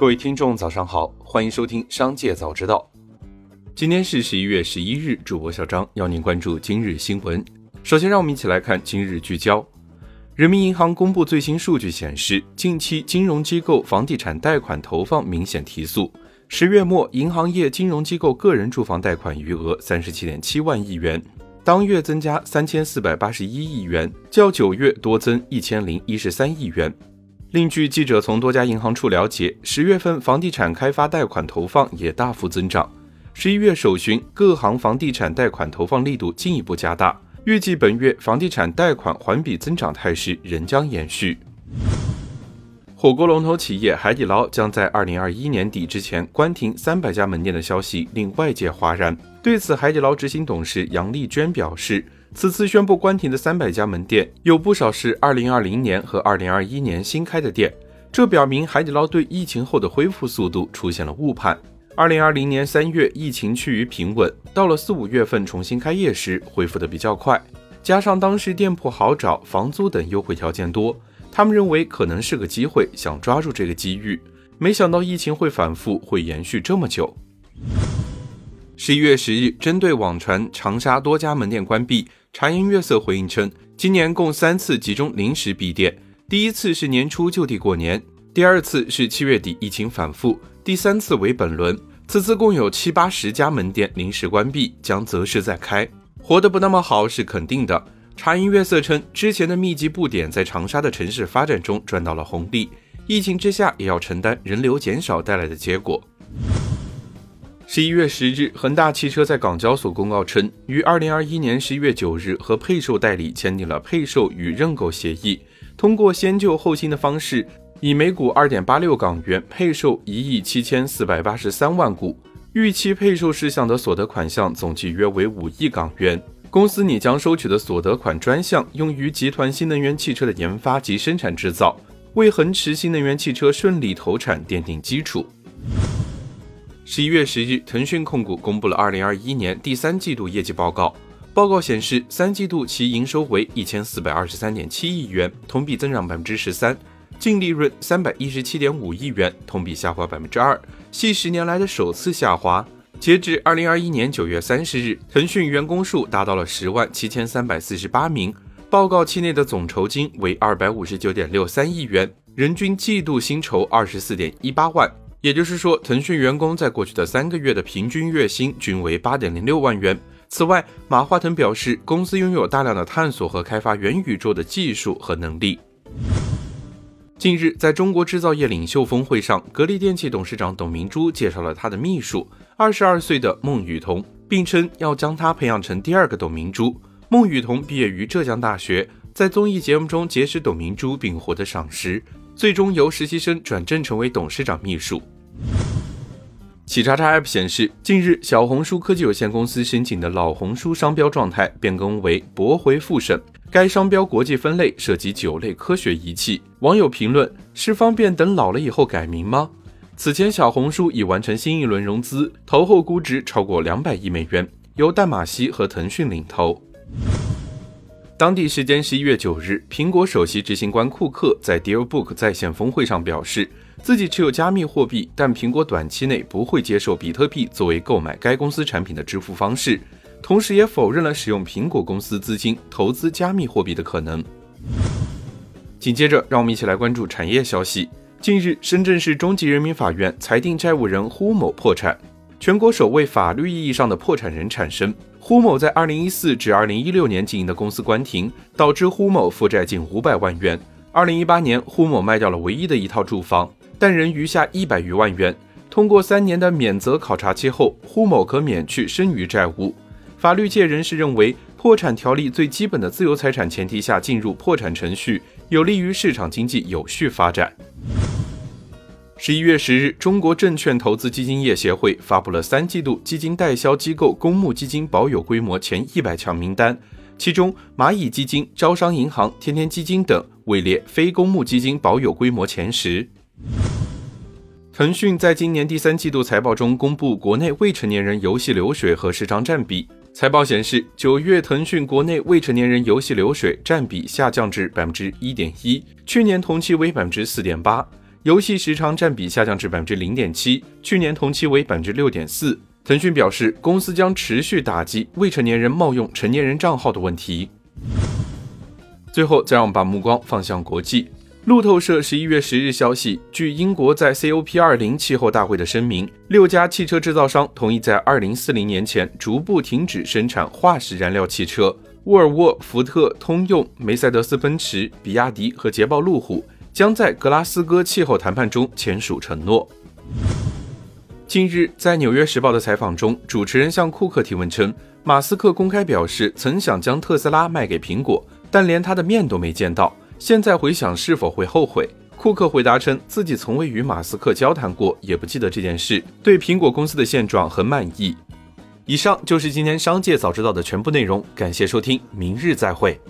各位听众，早上好，欢迎收听《商界早知道》。今天是十一月十一日，主播小张要您关注今日新闻。首先，让我们一起来看今日聚焦。人民银行公布最新数据显示，近期金融机构房地产贷款投放明显提速。十月末，银行业金融机构个人住房贷款余额三十七点七万亿元，当月增加三千四百八十一亿元，较九月多增一千零一十三亿元。另据记者从多家银行处了解，十月份房地产开发贷款投放也大幅增长。十一月首旬，各行房地产贷款投放力度进一步加大，预计本月房地产贷款环比增长态势仍将延续。火锅龙头企业海底捞将在二零二一年底之前关停三百家门店的消息令外界哗然。对此，海底捞执行董事杨丽娟表示。此次宣布关停的三百家门店，有不少是二零二零年和二零二一年新开的店，这表明海底捞对疫情后的恢复速度出现了误判。二零二零年三月疫情趋于平稳，到了四五月份重新开业时恢复的比较快，加上当时店铺好找、房租等优惠条件多，他们认为可能是个机会，想抓住这个机遇，没想到疫情会反复，会延续这么久。十一月十日，针对网传长沙多家门店关闭。茶颜悦色回应称，今年共三次集中临时闭店，第一次是年初就地过年，第二次是七月底疫情反复，第三次为本轮。此次共有七八十家门店临时关闭，将择时再开。活得不那么好是肯定的。茶颜悦色称，之前的密集布点在长沙的城市发展中赚到了红利，疫情之下也要承担人流减少带来的结果。十一月十日，恒大汽车在港交所公告称，于二零二一年十一月九日和配售代理签订了配售与认购协议，通过先旧后新的方式，以每股二点八六港元配售一亿七千四百八十三万股，预期配售事项的所得款项总计约为五亿港元。公司拟将收取的所得款专项用于集团新能源汽车的研发及生产制造，为恒驰新能源汽车顺利投产奠定基础。十一月十日，腾讯控股公布了二零二一年第三季度业绩报告。报告显示，三季度其营收为一千四百二十三点七亿元，同比增长百分之十三；净利润三百一十七点五亿元，同比下滑百分之二，系十年来的首次下滑。截至二零二一年九月三十日，腾讯员工数达到了十万七千三百四十八名。报告期内的总酬金为二百五十九点六三亿元，人均季度薪酬二十四点一八万。也就是说，腾讯员工在过去的三个月的平均月薪均为八点零六万元。此外，马化腾表示，公司拥有大量的探索和开发元宇宙的技术和能力。近日，在中国制造业领袖峰会上，格力电器董事长董明珠介绍了他的秘书，二十二岁的孟雨桐，并称要将他培养成第二个董明珠。孟雨桐毕业于浙江大学，在综艺节目中结识董明珠并获得赏识。最终由实习生转正成为董事长秘书。企查查 App 显示，近日小红书科技有限公司申请的老红书商标状态变更为驳回复审。该商标国际分类涉及九类科学仪器。网友评论：是方便等老了以后改名吗？此前小红书已完成新一轮融资，投后估值超过两百亿美元，由淡马锡和腾讯领投。当地时间十一月九日，苹果首席执行官库克在 DealBook 在线峰会上表示，自己持有加密货币，但苹果短期内不会接受比特币作为购买该公司产品的支付方式，同时也否认了使用苹果公司资金投资加密货币的可能。紧接着，让我们一起来关注产业消息。近日，深圳市中级人民法院裁定债务人呼某破产，全国首位法律意义上的破产人产生。胡某在二零一四至二零一六年经营的公司关停，导致胡某负债近五百万元。二零一八年，胡某卖掉了唯一的一套住房，但仍余下一百余万元。通过三年的免责考察期后，胡某可免去剩余债务。法律界人士认为，破产条例最基本的自由财产前提下进入破产程序，有利于市场经济有序发展。十一月十日，中国证券投资基金业协会发布了三季度基金代销机构公募基金保有规模前一百强名单，其中蚂蚁基金、招商银行、天天基金等位列非公募基金保有规模前十。腾讯在今年第三季度财报中公布国内未成年人游戏流水和市场占比。财报显示，九月腾讯国内未成年人游戏流水占比下降至百分之一点一，去年同期为百分之四点八。游戏时长占比下降至百分之零点七，去年同期为百分之六点四。腾讯表示，公司将持续打击未成年人冒用成年人账号的问题。最后，再让我们把目光放向国际。路透社十一月十日消息，据英国在 COP 二零气候大会的声明，六家汽车制造商同意在二零四零年前逐步停止生产化石燃料汽车。沃尔沃、福特、通用、梅赛德斯奔驰、比亚迪和捷豹路虎将在格拉斯哥气候谈判中签署承诺。近日，在《纽约时报》的采访中，主持人向库克提问称，马斯克公开表示曾想将特斯拉卖给苹果，但连他的面都没见到。现在回想是否会后悔？库克回答称自己从未与马斯克交谈过，也不记得这件事，对苹果公司的现状很满意。以上就是今天商界早知道的全部内容，感谢收听，明日再会。